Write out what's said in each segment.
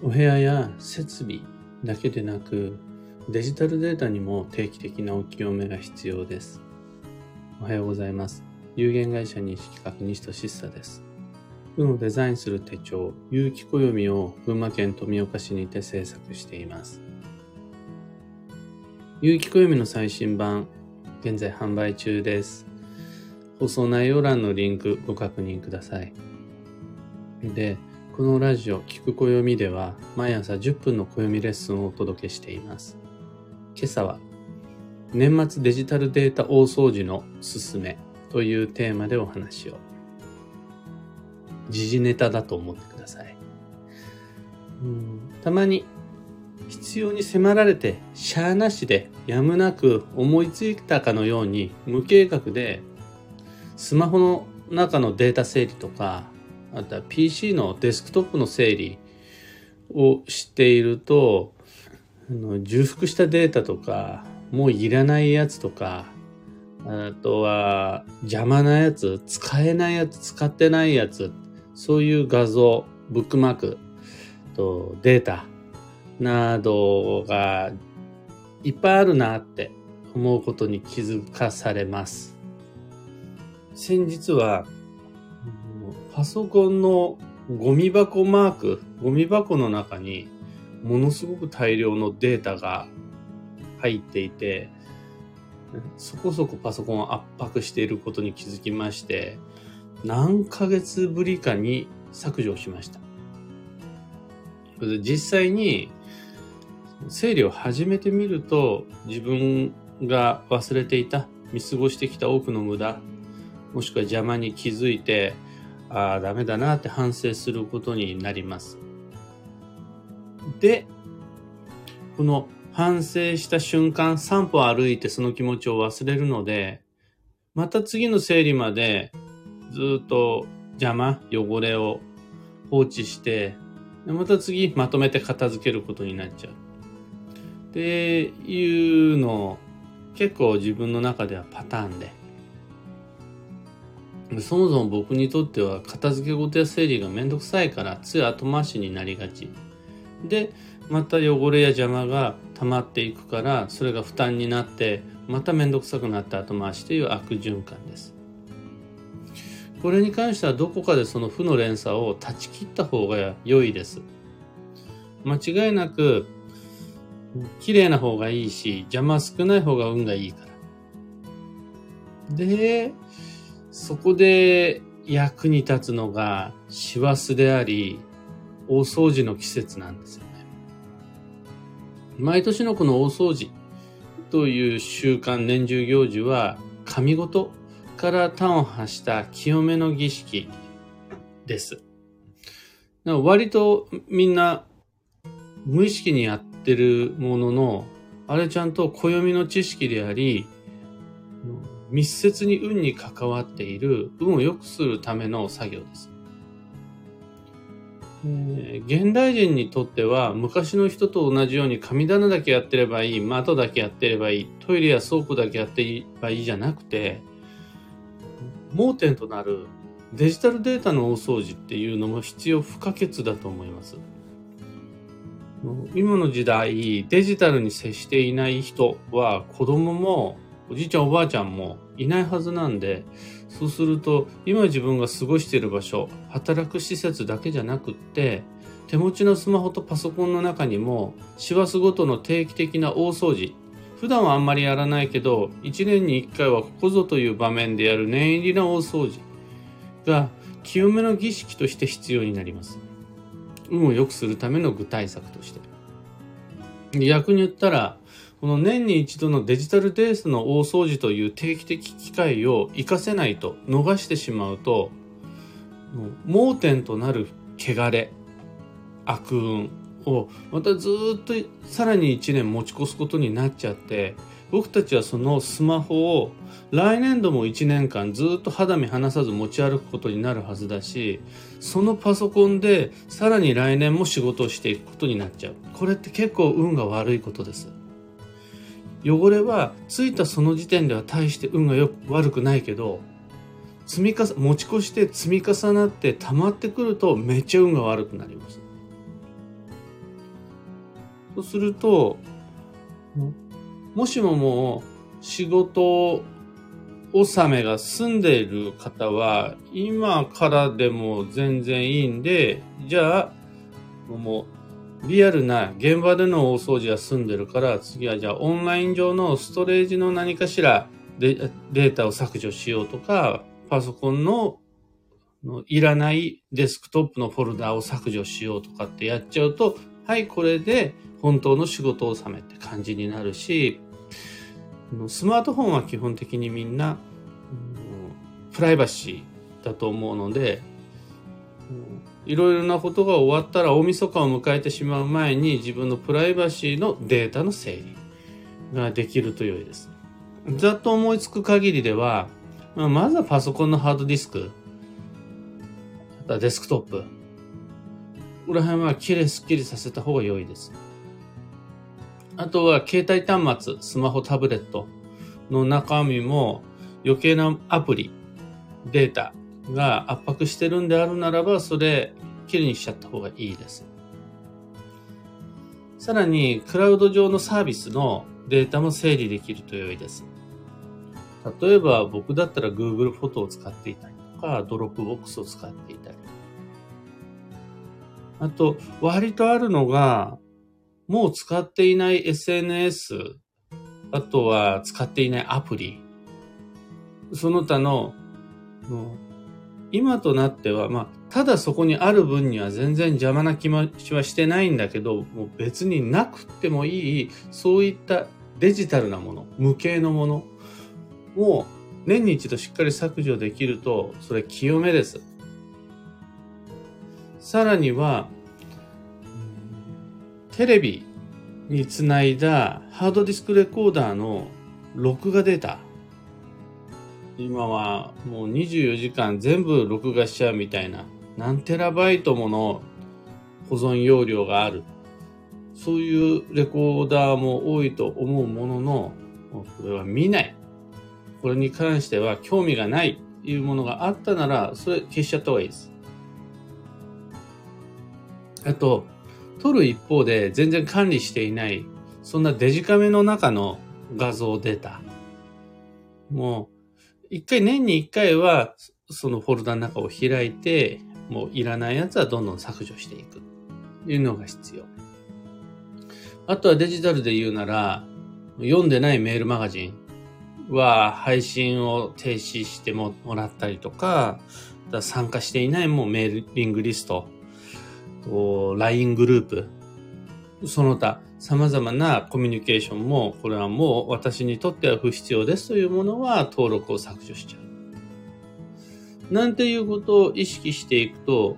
お部屋や設備だけでなく、デジタルデータにも定期的なお清めが必要です。おはようございます。有限会社認識企画西俊久です。運をデザインする手帳、有機暦を群馬県富岡市にて制作しています。有機暦の最新版、現在販売中です。放送内容欄のリンクご確認ください。で、このラジオ、聞く暦では、毎朝10分の暦レッスンをお届けしています。今朝は、年末デジタルデータ大掃除のすすめというテーマでお話を。時事ネタだと思ってください。うんたまに必要に迫られて、しゃーなしでやむなく思いついたかのように無計画でスマホの中のデータ整理とかあとは PC のデスクトップの整理をしていると、あの重複したデータとか、もういらないやつとか、あとは邪魔なやつ、使えないやつ、使ってないやつ、そういう画像、ブックマーク、とデータなどがいっぱいあるなって思うことに気づかされます。先日はパソコンのゴミ箱マーク、ゴミ箱の中にものすごく大量のデータが入っていて、そこそこパソコンを圧迫していることに気づきまして、何ヶ月ぶりかに削除しました。実際に整理を始めてみると自分が忘れていた見過ごしてきた多くの無駄もしくは邪魔に気づいてああ、ダメだなって反省することになります。で、この反省した瞬間、3歩歩いてその気持ちを忘れるので、また次の整理までずっと邪魔、汚れを放置して、また次まとめて片付けることになっちゃう。っていうのを結構自分の中ではパターンで。そもそも僕にとっては片付け事や整理がめんどくさいからつい後回しになりがち。で、また汚れや邪魔が溜まっていくからそれが負担になってまためんどくさくなって後回しという悪循環です。これに関してはどこかでその負の連鎖を断ち切った方が良いです。間違いなく綺麗な方がいいし邪魔少ない方が運がいいから。で、そこで役に立つのが師走であり、大掃除の季節なんですよね。毎年のこの大掃除という習慣、年中行事は、神事から端を発した清めの儀式です。割とみんな無意識にやってるものの、あれちゃんと暦の知識であり、密接に運に関わっている運を良くするための作業です。えー、現代人にとっては昔の人と同じように神棚だけやってればいい、窓だけやってればいい、トイレや倉庫だけやってればいいじゃなくて、盲点となるデジタルデータの大掃除っていうのも必要不可欠だと思います。今の時代、デジタルに接していない人は子供もおじいちゃんおばあちゃんもいないはずなんで、そうすると今自分が過ごしている場所、働く施設だけじゃなくって、手持ちのスマホとパソコンの中にも、師走ごとの定期的な大掃除、普段はあんまりやらないけど、1年に1回はここぞという場面でやる念入りな大掃除が清めの儀式として必要になります。運を良くするための具体策として。逆に言ったら、この年に一度のデジタルデースの大掃除という定期的機会を活かせないと逃してしまうと、盲点となる汚れ、悪運をまたずっとさらに1年持ち越すことになっちゃって、僕たちはそのスマホを来年度も1年間ずっと肌身離さず持ち歩くことになるはずだし、そのパソコンでさらに来年も仕事をしていくことになっちゃう。これって結構運が悪いことです。汚れはついたその時点では大して運がよく悪くないけど積み重持ち越して積み重なって溜まってくるとめっちゃ運が悪くなります。そうすると、もしももう仕事納めが済んでいる方は、今からでも全然いいんで、じゃあ、もう、リアルな現場での大掃除は済んでるから、次はじゃあオンライン上のストレージの何かしらデデータを削除しようとか、パソコンののいらないデスクトップのフォルダを削除しようとかってやっちゃうと、はい、これで本当の仕事を納めって感じになるし、スマートフォンは基本的にみんな、プライバシーだと思うので、いろいろなことが終わったら大晦日を迎えてしまう前に自分のプライバシーのデータの整理ができると良いです。ざっと思いつく限りでは、まずはパソコンのハードディスク、あとはデスクトップ、この辺はきれいすっきりさせた方が良いです。あとは携帯端末、スマホ、タブレットの中身も余計なアプリ、データが圧迫してるんであるならば、それ、きれいにしちゃった方がいいです。さらに、クラウド上のサービスのデータも整理できると良いです。例えば、僕だったら Google フォトを使っていたりとか、Dropbox を使っていたり。あと、割とあるのが、もう使っていない SNS、あとは使っていないアプリ、その他の、もう今となっては、まあ、ただそこにある分には全然邪魔な気持ちはしてないんだけど、もう別になくてもいい、そういったデジタルなもの、無形のものを年に一度しっかり削除できると、それ清めです。さらには、テレビにつないだハードディスクレコーダーの録画データ。今はもう24時間全部録画しちゃうみたいな何テラバイトもの保存容量がある。そういうレコーダーも多いと思うものの、これは見ない。これに関しては興味がないというものがあったなら、それ消しちゃった方がいいです。あと、撮る一方で全然管理していない、そんなデジカメの中の画像データ。もう、一回年に一回は、そのフォルダの中を開いて、もういらないやつはどんどん削除していく。というのが必要。あとはデジタルで言うなら、読んでないメールマガジンは配信を停止してもらったりとか、参加していないもうメールリングリスト、LINE グループ、その他様々なコミュニケーションも、これはもう私にとっては不必要ですというものは登録を削除しちゃう。なんていうことを意識していくと、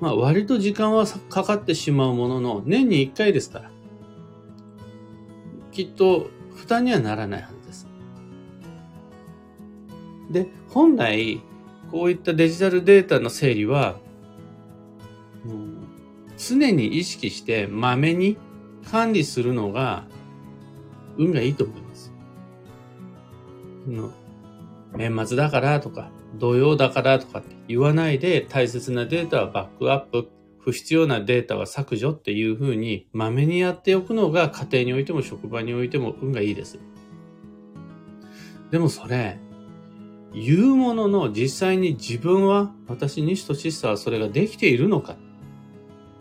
まあ割と時間はかかってしまうものの、年に1回ですから。きっと負担にはならないはずです。で、本来、こういったデジタルデータの整理は、うん常に意識してまめに管理するのが運がいいと思います。の年末だからとか、土曜だからとかって言わないで大切なデータはバックアップ、不必要なデータは削除っていうふうにまめにやっておくのが家庭においても職場においても運がいいです。でもそれ、言うものの実際に自分は、私西俊久はそれができているのか。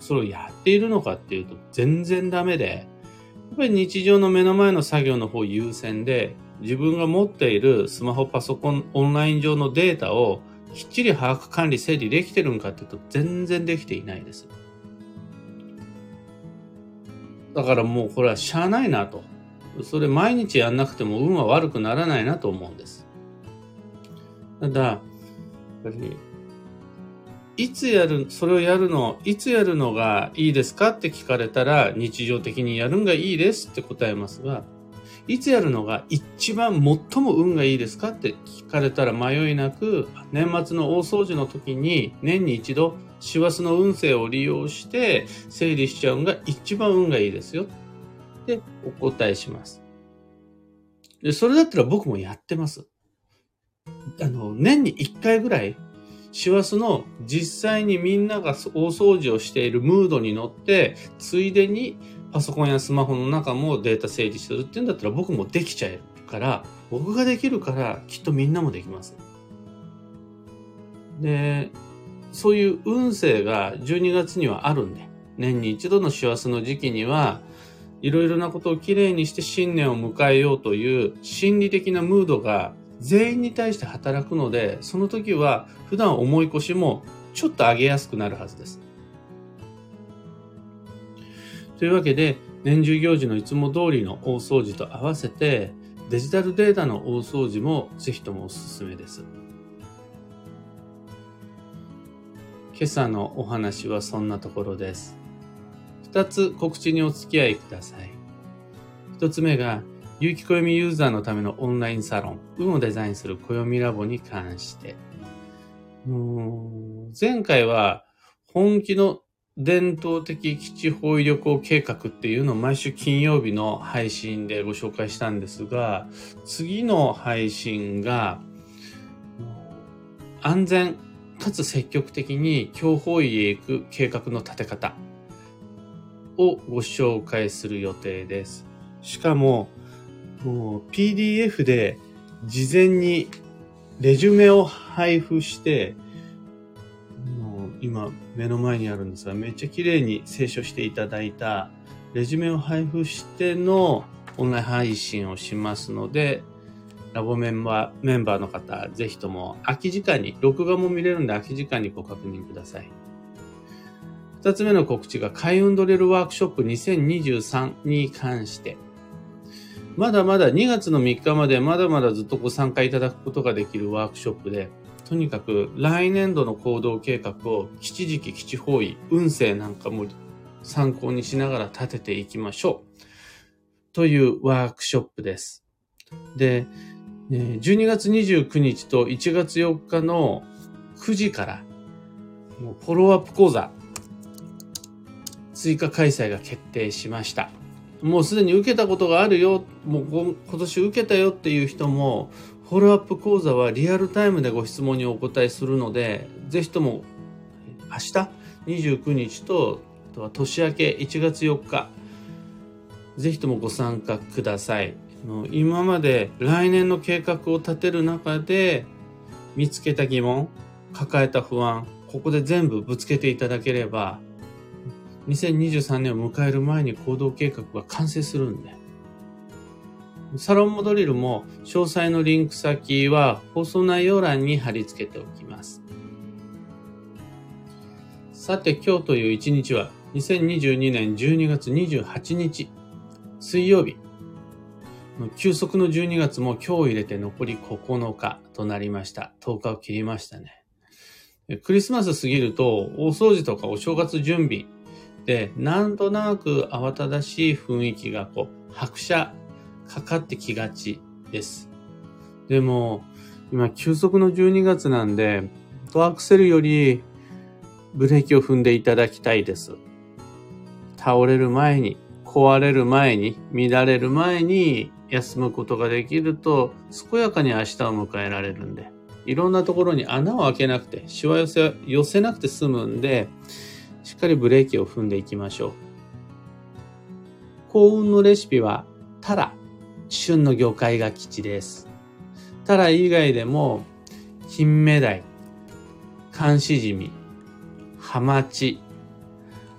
それをやっているのかっていうと全然ダメで、やっぱり日常の目の前の作業の方優先で、自分が持っているスマホ、パソコン、オンライン上のデータをきっちり把握管理整理できてるんかっていうと全然できていないです。だからもうこれはしゃあないなと。それ毎日やんなくても運は悪くならないなと思うんです。ただ、やっぱりいつやる、それをやるの、いつやるのがいいですかって聞かれたら、日常的にやるんがいいですって答えますが、いつやるのが一番最も運がいいですかって聞かれたら迷いなく、年末の大掃除の時に年に一度、師走の運勢を利用して整理しちゃうんが一番運がいいですよ。ってお答えします。で、それだったら僕もやってます。あの、年に一回ぐらい師走の実際にみんなが大掃除をしているムードに乗って、ついでにパソコンやスマホの中もデータ整理するっていうんだったら僕もできちゃえるから、僕ができるからきっとみんなもできます。で、そういう運勢が12月にはあるんで、年に一度の師走の時期には、いろいろなことをきれいにして新年を迎えようという心理的なムードが全員に対して働くので、その時は普段重い腰もちょっと上げやすくなるはずです。というわけで、年中行事のいつも通りの大掃除と合わせて、デジタルデータの大掃除もぜひともおすすめです。今朝のお話はそんなところです。二つ告知にお付き合いください。一つ目が、有機暦ユーザーのためのオンラインサロン、運をデザインする暦ラボに関して。前回は本気の伝統的基地包囲旅行計画っていうのを毎週金曜日の配信でご紹介したんですが、次の配信が安全かつ積極的に強包囲へ行く計画の立て方をご紹介する予定です。しかも、PDF で事前にレジュメを配布して、もう今目の前にあるんですが、めっちゃ綺麗に清書していただいたレジュメを配布してのオンライン配信をしますので、ラボメンバー、メンバーの方、ぜひとも空き時間に、録画も見れるんで空き時間にご確認ください。二つ目の告知が開運ドレルワークショップ2023に関して、まだまだ2月の3日までまだまだずっとご参加いただくことができるワークショップで、とにかく来年度の行動計画を基地時期、基地方位、運勢なんかも参考にしながら立てていきましょう。というワークショップです。で、12月29日と1月4日の9時から、フォローアップ講座、追加開催が決定しました。もうすでに受けたことがあるよ、もう今年受けたよっていう人も、フォローアップ講座はリアルタイムでご質問にお答えするので、ぜひとも明日？29日と、あとは年明け1月4日、ぜひともご参加ください。今まで来年の計画を立てる中で見つけた疑問、抱えた不安、ここで全部ぶつけていただければ、2023年を迎える前に行動計画が完成するんで。サロンモドリルも詳細のリンク先は放送内容欄に貼り付けておきます。さて今日という一日は2022年12月28日水曜日。休息の12月も今日入れて残り9日となりました。10日を切りましたね。クリスマス過ぎると大掃除とかお正月準備で、なんとなく慌ただしい雰囲気がこう、拍車かかってきがちです。でも、今、休息の12月なんで、トアクセルよりブレーキを踏んでいただきたいです。倒れる前に、壊れる前に、乱れる前に休むことができると、健やかに明日を迎えられるんで、いろんなところに穴を開けなくて、しわ寄せ、寄せなくて済むんで、かりブレーキを踏んでいきましょう。幸運のレシピは、タラ、旬の魚介が吉です。タラ以外でも、金目鯛、寒しじみ、ハマチ、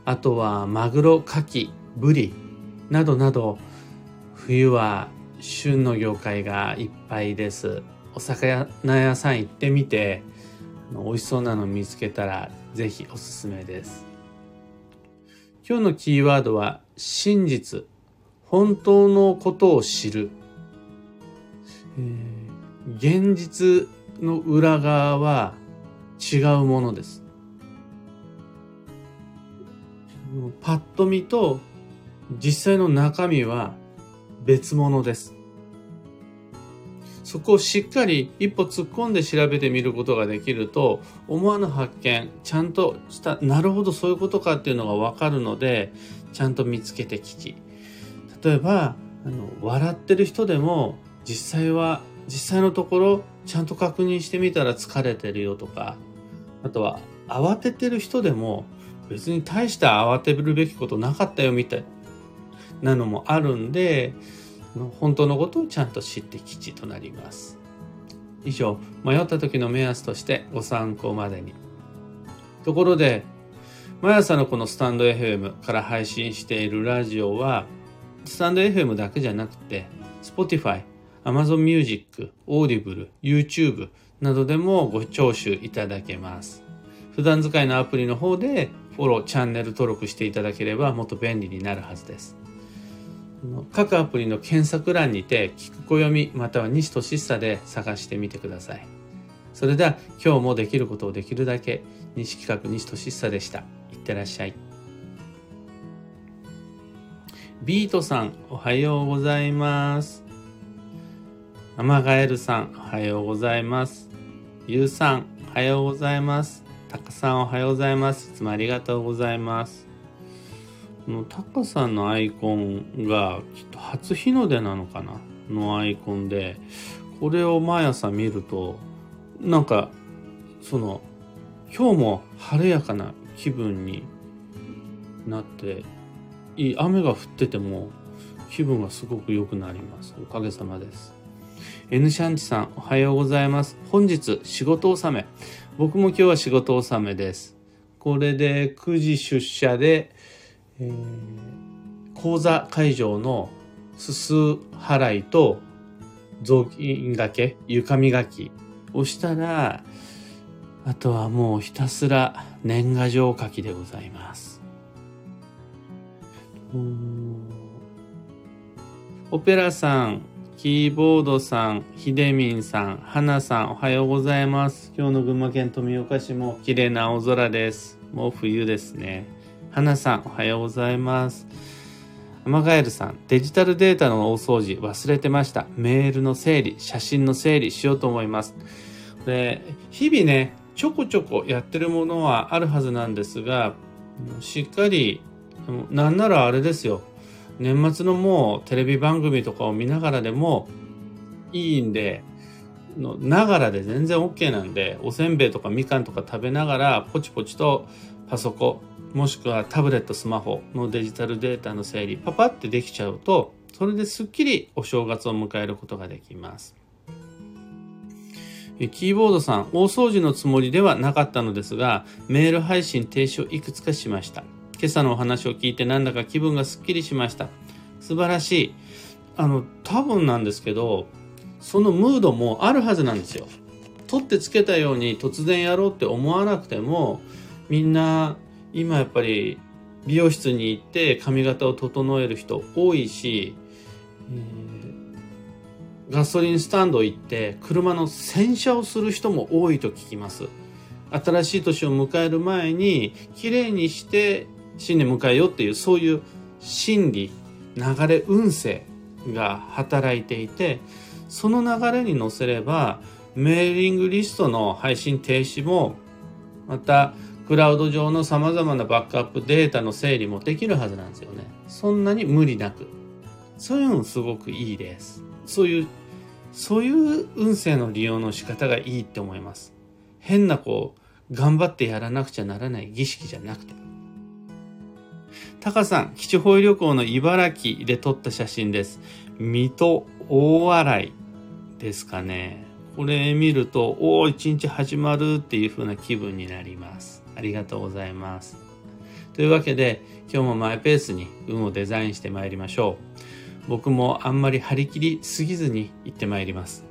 あとはマグロ、牡蠣、ブリなどなど、冬は旬の魚介がいっぱいです。お魚屋さん行ってみて、美味しそうなの見つけたらぜひおすすめです。今日のキーワードは真実。本当のことを知る。えー、現実の裏側は違うものです。パッと見と実際の中身は別物です。そこをしっかり一歩突っ込んで調べてみることができると思わぬ発見ちゃんとしたなるほどそういうことかっていうのがわかるのでちゃんと見つけて聞き。例えばあの笑ってる人でも実際は実際のところちゃんと確認してみたら疲れてるよとかあとは慌ててる人でも別に大した慌てるべきことなかったよみたいなのもあるんで、本当のことをちゃんと知って吉となります。以上、迷った時の目安としてご参考までに。ところで、毎朝のこのスタンド FM から配信しているラジオは、スタンド FM だけじゃなくて、Spotify、Amazon Music、Audible、YouTube などでもご聴取いただけます。普段使いのアプリの方でフォロー、チャンネル登録していただければもっと便利になるはずです。各アプリの検索欄にて、聞く暦または西俊久で探してみてください。それでは今日もできることをできるだけ、西企画西俊久でした。いってらっしゃい。ビートさん、おはようございます。アマガエルさん、おはようございます。ゆうさん、おはようございます。たかさん、おはようございます。いつもありがとうございます。このタカさんのアイコンがきっと初日の出なのかな？のアイコンで、これを毎朝見ると、なんか、その、今日も晴れやかな気分になって、い雨が降ってても気分がすごく良くなります。おかげさまです。N シャンチさん、おはようございます。本日仕事納め。僕も今日は仕事納めです。これで9時出社で、えー、講座会場のすす払いと雑巾がけ、床磨きをしたら、あとはもうひたすら年賀状書きでございます。オペラさん、キーボードさん、ひでみんさん、はなさん、おはようございます。今日の群馬県富岡市も綺麗な青空です。もう冬ですね。花さん、おはようございます。アマガエルさん、デジタルデータの大掃除忘れてました。メールの整理、写真の整理しようと思います。で、日々ね、ちょこちょこやってるものはあるはずなんですが、しっかり、なんならあれですよ。年末のもうテレビ番組とかを見ながらでもいいんで、のながらで全然 OK なんで、おせんべいとかみかんとか食べながら、ポチポチとパソコン、もしくはタブレット、スマホのデジタルデータの整理、パパってできちゃうと、それですっきりお正月を迎えることができます。キーボードさん、大掃除のつもりではなかったのですが、メール配信停止をいくつかしました。今朝のお話を聞いてなんだか気分がすっきりしました。素晴らしい。あの、多分なんですけど、そのムードもあるはずなんですよ。取ってつけたように突然やろうって思わなくても、みんな今やっぱり美容室に行って髪型を整える人多いし、えー、ガソリンスタンド行って車の洗車をする人も多いと聞きます。新しい年を迎える前に綺麗にして新年迎えようっていうそういう心理、流れ、運勢が働いていて、その流れに乗せればメーリングリストの配信停止もまたクラウド上の様々なバックアップデータの整理もできるはずなんですよね。そんなに無理なく。そういうのすごくいいです。そういう、そういう運勢の利用の仕方がいいって思います。変なこう、頑張ってやらなくちゃならない儀式じゃなくて。タカさん、基地保育旅行の茨城で撮った写真です。水戸大洗ですかね。これ見ると、おお、一日始まるっていう風な気分になります。ありがとうございます。というわけで、今日もマイペースに運をデザインしてまいりましょう。僕もあんまり張り切りすぎずに行ってまいります。